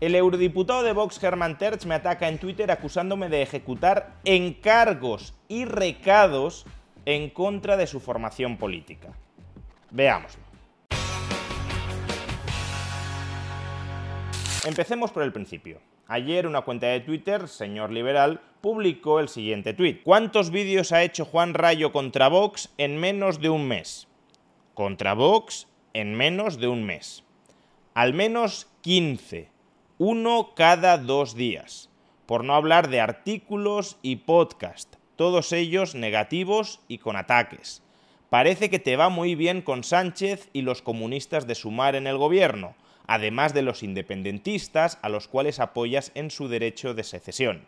El eurodiputado de Vox, Herman Terch, me ataca en Twitter acusándome de ejecutar encargos y recados en contra de su formación política. Veámoslo. Empecemos por el principio. Ayer una cuenta de Twitter, señor liberal, publicó el siguiente tuit. ¿Cuántos vídeos ha hecho Juan Rayo contra Vox en menos de un mes? Contra Vox en menos de un mes. Al menos 15 uno cada dos días, por no hablar de artículos y podcast, todos ellos negativos y con ataques. Parece que te va muy bien con Sánchez y los comunistas de Sumar en el gobierno, además de los independentistas a los cuales apoyas en su derecho de secesión.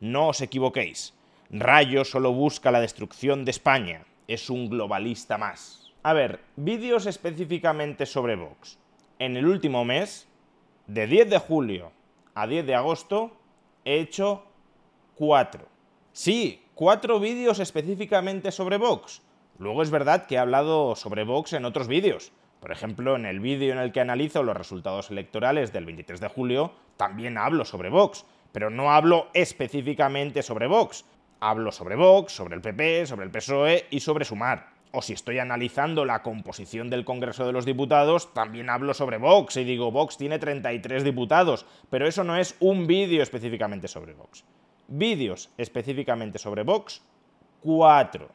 No os equivoquéis, Rayo solo busca la destrucción de España, es un globalista más. A ver, vídeos específicamente sobre Vox. En el último mes, de 10 de julio a 10 de agosto he hecho 4. Sí, 4 vídeos específicamente sobre Vox. Luego es verdad que he hablado sobre Vox en otros vídeos. Por ejemplo, en el vídeo en el que analizo los resultados electorales del 23 de julio, también hablo sobre Vox, pero no hablo específicamente sobre Vox. Hablo sobre Vox, sobre el PP, sobre el PSOE y sobre Sumar o si estoy analizando la composición del Congreso de los Diputados, también hablo sobre Vox y digo, Vox tiene 33 diputados, pero eso no es un vídeo específicamente sobre Vox. Vídeos específicamente sobre Vox, cuatro.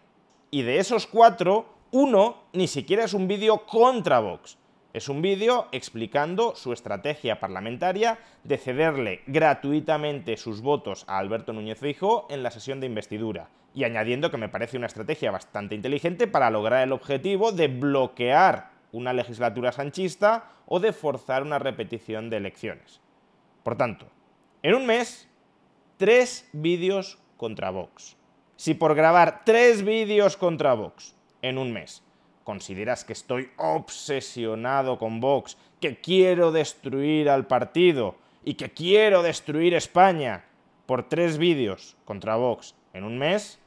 Y de esos cuatro, uno ni siquiera es un vídeo contra Vox. Es un vídeo explicando su estrategia parlamentaria de cederle gratuitamente sus votos a Alberto Núñez Feijóo en la sesión de investidura y añadiendo que me parece una estrategia bastante inteligente para lograr el objetivo de bloquear una legislatura sanchista o de forzar una repetición de elecciones. Por tanto, en un mes, tres vídeos contra Vox. Si por grabar tres vídeos contra Vox en un mes consideras que estoy obsesionado con Vox, que quiero destruir al partido y que quiero destruir España por tres vídeos contra Vox en un mes,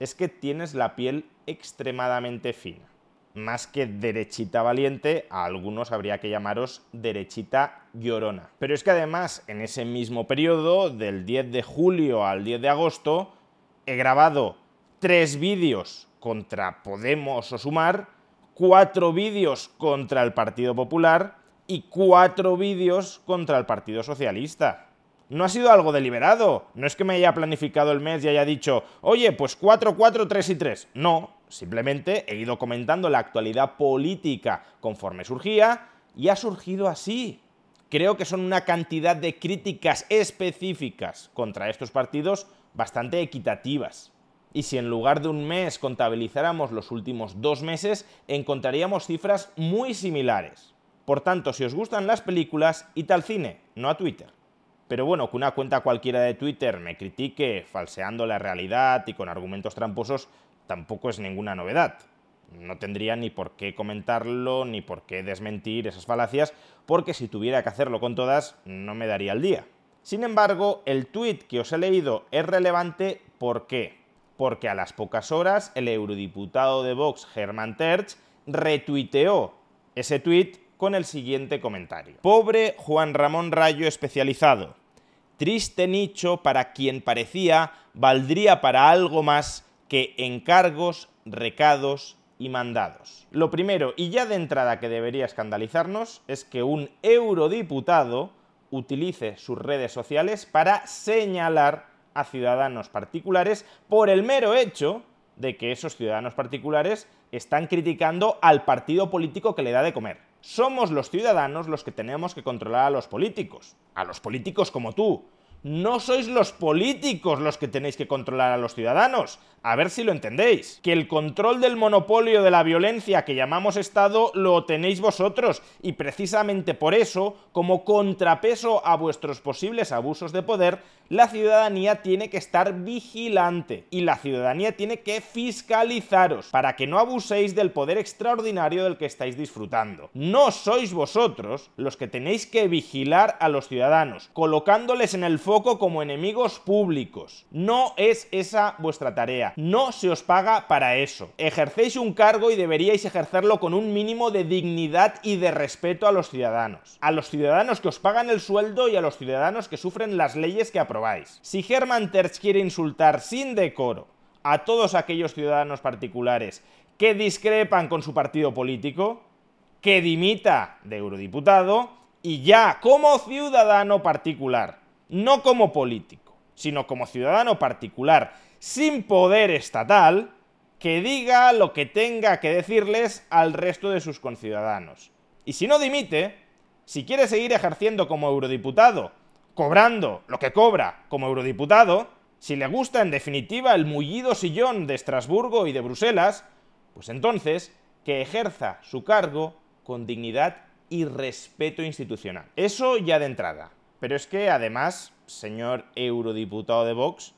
es que tienes la piel extremadamente fina. Más que derechita valiente, a algunos habría que llamaros derechita llorona. Pero es que además, en ese mismo periodo, del 10 de julio al 10 de agosto, he grabado tres vídeos contra Podemos o Sumar, cuatro vídeos contra el Partido Popular y cuatro vídeos contra el Partido Socialista no ha sido algo deliberado. No es que me haya planificado el mes y haya dicho, oye, pues 4, 4, 3 y 3. No, simplemente he ido comentando la actualidad política conforme surgía y ha surgido así. Creo que son una cantidad de críticas específicas contra estos partidos bastante equitativas. Y si en lugar de un mes contabilizáramos los últimos dos meses, encontraríamos cifras muy similares. Por tanto, si os gustan las películas, id al cine, no a Twitter. Pero bueno, que una cuenta cualquiera de Twitter me critique falseando la realidad y con argumentos tramposos tampoco es ninguna novedad. No tendría ni por qué comentarlo ni por qué desmentir esas falacias, porque si tuviera que hacerlo con todas, no me daría el día. Sin embargo, el tweet que os he leído es relevante ¿por qué? Porque a las pocas horas el eurodiputado de Vox, Herman Terch, retuiteó ese tweet con el siguiente comentario. Pobre Juan Ramón Rayo especializado triste nicho para quien parecía valdría para algo más que encargos, recados y mandados. Lo primero, y ya de entrada que debería escandalizarnos, es que un eurodiputado utilice sus redes sociales para señalar a ciudadanos particulares por el mero hecho de que esos ciudadanos particulares están criticando al partido político que le da de comer. Somos los ciudadanos los que tenemos que controlar a los políticos, a los políticos como tú, No sois los políticos los que tenéis que controlar a los ciudadanos. A ver si lo entendéis. Que el control del monopolio de la violencia que llamamos Estado lo tenéis vosotros y precisamente por eso, como contrapeso a vuestros posibles abusos de poder, la ciudadanía tiene que estar vigilante y la ciudadanía tiene que fiscalizaros para que no abuséis del poder extraordinario del que estáis disfrutando. No sois vosotros los que tenéis que vigilar a los ciudadanos, colocándoles en el foco como enemigos públicos. No es esa vuestra tarea no se os paga para eso. Ejercéis un cargo y deberíais ejercerlo con un mínimo de dignidad y de respeto a los ciudadanos. A los ciudadanos que os pagan el sueldo y a los ciudadanos que sufren las leyes que aprobáis. Si Hermann Terz quiere insultar sin decoro a todos aquellos ciudadanos particulares que discrepan con su partido político, que dimita de eurodiputado y ya como ciudadano particular, no como político, sino como ciudadano particular, sin poder estatal que diga lo que tenga que decirles al resto de sus conciudadanos. Y si no dimite, si quiere seguir ejerciendo como eurodiputado, cobrando lo que cobra como eurodiputado, si le gusta en definitiva el mullido sillón de Estrasburgo y de Bruselas, pues entonces que ejerza su cargo con dignidad y respeto institucional. Eso ya de entrada. Pero es que además, señor eurodiputado de Vox,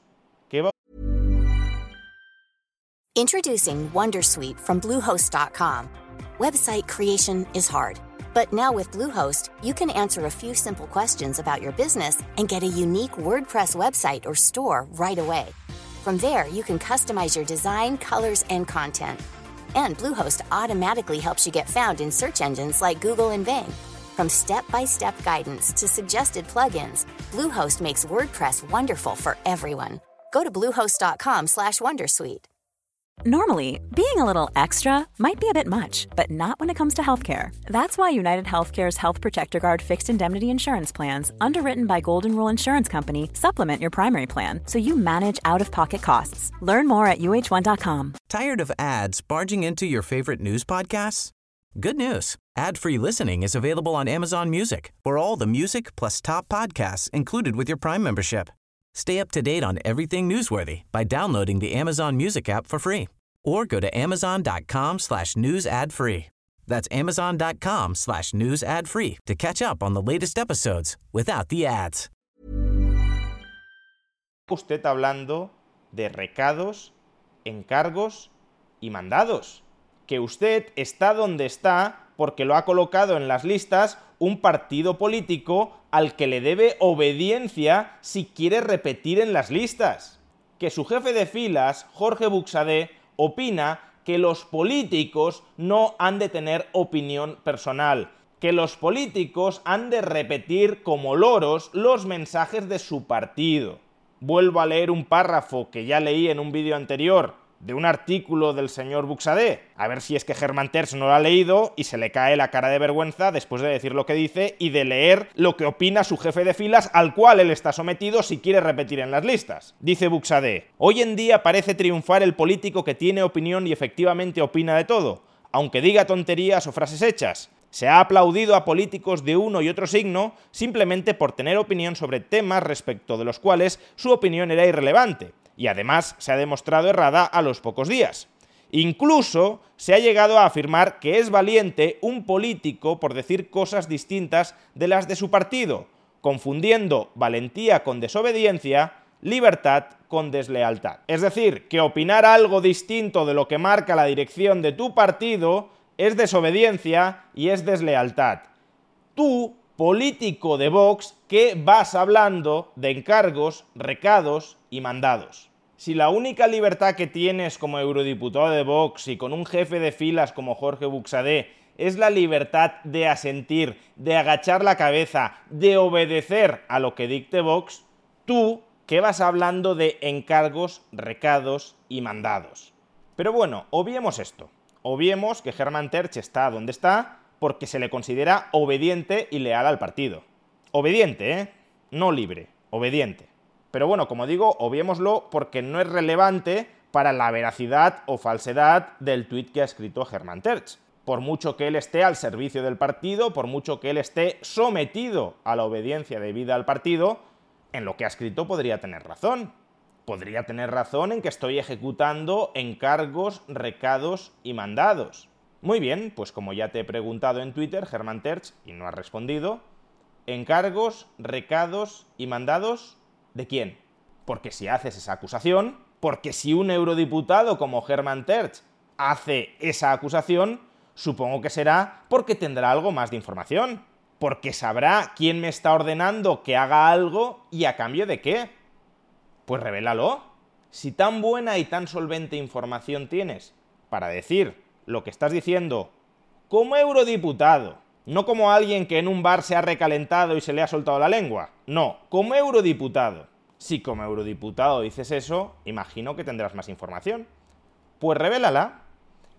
Introducing Wondersuite from Bluehost.com. Website creation is hard, but now with Bluehost, you can answer a few simple questions about your business and get a unique WordPress website or store right away. From there, you can customize your design, colors, and content. And Bluehost automatically helps you get found in search engines like Google and Bing. From step-by-step guidance to suggested plugins, Bluehost makes WordPress wonderful for everyone. Go to bluehost.com/wondersuite. Normally, being a little extra might be a bit much, but not when it comes to healthcare. That's why United Healthcare's Health Protector Guard fixed indemnity insurance plans, underwritten by Golden Rule Insurance Company, supplement your primary plan so you manage out of pocket costs. Learn more at uh1.com. Tired of ads barging into your favorite news podcasts? Good news ad free listening is available on Amazon Music for all the music plus top podcasts included with your Prime membership. Stay up to date on everything newsworthy by downloading the Amazon Music app for free or go to amazon.com slash news ad free. That's amazon.com slash news ad free to catch up on the latest episodes without the ads. Usted hablando de recados, encargos y mandados. Que usted está donde está porque lo ha colocado en las listas un partido político al que le debe obediencia si quiere repetir en las listas. Que su jefe de filas, Jorge Buxadé, opina que los políticos no han de tener opinión personal, que los políticos han de repetir como loros los mensajes de su partido. Vuelvo a leer un párrafo que ya leí en un vídeo anterior de un artículo del señor Buxadé. A ver si es que Germán Terz no lo ha leído y se le cae la cara de vergüenza después de decir lo que dice y de leer lo que opina su jefe de filas al cual él está sometido si quiere repetir en las listas. Dice Buxadé, hoy en día parece triunfar el político que tiene opinión y efectivamente opina de todo, aunque diga tonterías o frases hechas. Se ha aplaudido a políticos de uno y otro signo simplemente por tener opinión sobre temas respecto de los cuales su opinión era irrelevante y además se ha demostrado errada a los pocos días. Incluso se ha llegado a afirmar que es valiente un político por decir cosas distintas de las de su partido, confundiendo valentía con desobediencia, libertad con deslealtad. Es decir, que opinar algo distinto de lo que marca la dirección de tu partido es desobediencia y es deslealtad. Tú, político de Vox, que vas hablando de encargos, recados y mandados. Si la única libertad que tienes como eurodiputado de Vox y con un jefe de filas como Jorge Buxadé es la libertad de asentir, de agachar la cabeza, de obedecer a lo que dicte Vox, tú que vas hablando de encargos, recados y mandados. Pero bueno, obviemos esto. Obviemos que Germán Terch está donde está porque se le considera obediente y leal al partido. Obediente, ¿eh? No libre, obediente. Pero bueno, como digo, obviémoslo porque no es relevante para la veracidad o falsedad del tuit que ha escrito Germán Terch. Por mucho que él esté al servicio del partido, por mucho que él esté sometido a la obediencia debida al partido, en lo que ha escrito podría tener razón. Podría tener razón en que estoy ejecutando encargos, recados y mandados. Muy bien, pues como ya te he preguntado en Twitter, Germán Terch, y no has respondido, encargos, recados y mandados, ¿de quién? Porque si haces esa acusación, porque si un eurodiputado como Germán Terch hace esa acusación, supongo que será porque tendrá algo más de información, porque sabrá quién me está ordenando que haga algo y a cambio de qué. Pues revélalo. Si tan buena y tan solvente información tienes para decir lo que estás diciendo como eurodiputado, no como alguien que en un bar se ha recalentado y se le ha soltado la lengua, no, como eurodiputado. Si como eurodiputado dices eso, imagino que tendrás más información. Pues revélala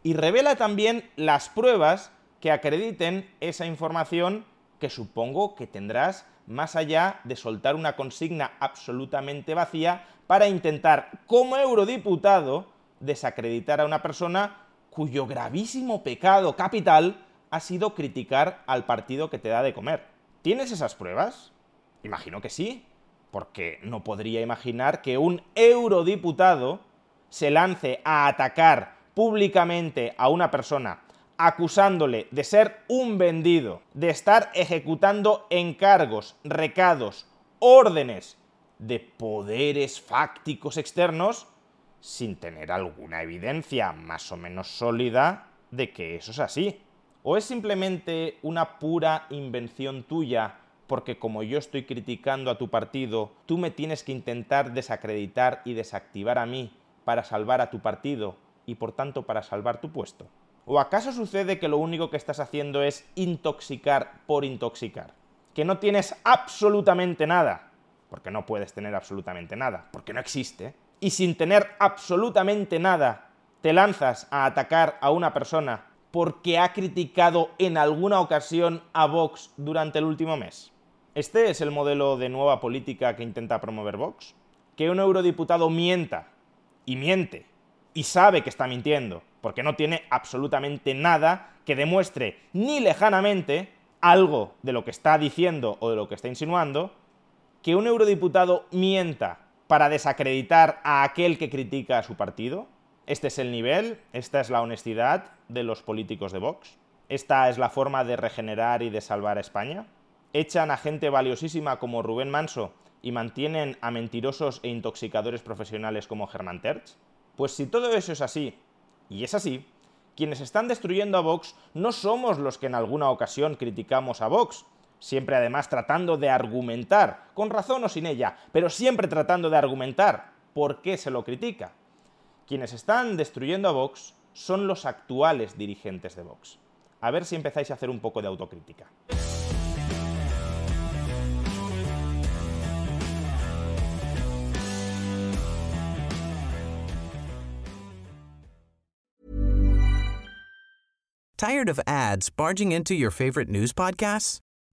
y revela también las pruebas que acrediten esa información que supongo que tendrás más allá de soltar una consigna absolutamente vacía para intentar, como eurodiputado, desacreditar a una persona cuyo gravísimo pecado capital ha sido criticar al partido que te da de comer. ¿Tienes esas pruebas? Imagino que sí, porque no podría imaginar que un eurodiputado se lance a atacar públicamente a una persona acusándole de ser un vendido, de estar ejecutando encargos, recados, órdenes de poderes fácticos externos sin tener alguna evidencia más o menos sólida de que eso es así. ¿O es simplemente una pura invención tuya porque como yo estoy criticando a tu partido, tú me tienes que intentar desacreditar y desactivar a mí para salvar a tu partido y por tanto para salvar tu puesto? ¿O acaso sucede que lo único que estás haciendo es intoxicar por intoxicar? Que no tienes absolutamente nada, porque no puedes tener absolutamente nada, porque no existe, y sin tener absolutamente nada, te lanzas a atacar a una persona porque ha criticado en alguna ocasión a Vox durante el último mes? ¿Este es el modelo de nueva política que intenta promover Vox? Que un eurodiputado mienta, y miente, y sabe que está mintiendo, porque no tiene absolutamente nada que demuestre ni lejanamente algo de lo que está diciendo o de lo que está insinuando, que un eurodiputado mienta para desacreditar a aquel que critica a su partido. Este es el nivel, esta es la honestidad de los políticos de Vox. Esta es la forma de regenerar y de salvar a España. Echan a gente valiosísima como Rubén Manso y mantienen a mentirosos e intoxicadores profesionales como Germán Terch. Pues si todo eso es así, y es así, quienes están destruyendo a Vox no somos los que en alguna ocasión criticamos a Vox, siempre además tratando de argumentar, con razón o sin ella, pero siempre tratando de argumentar por qué se lo critica. Quienes están destruyendo a Vox son los actuales dirigentes de Vox. A ver si empezáis a hacer un poco de autocrítica. Tired of ads barging into your favorite news podcasts?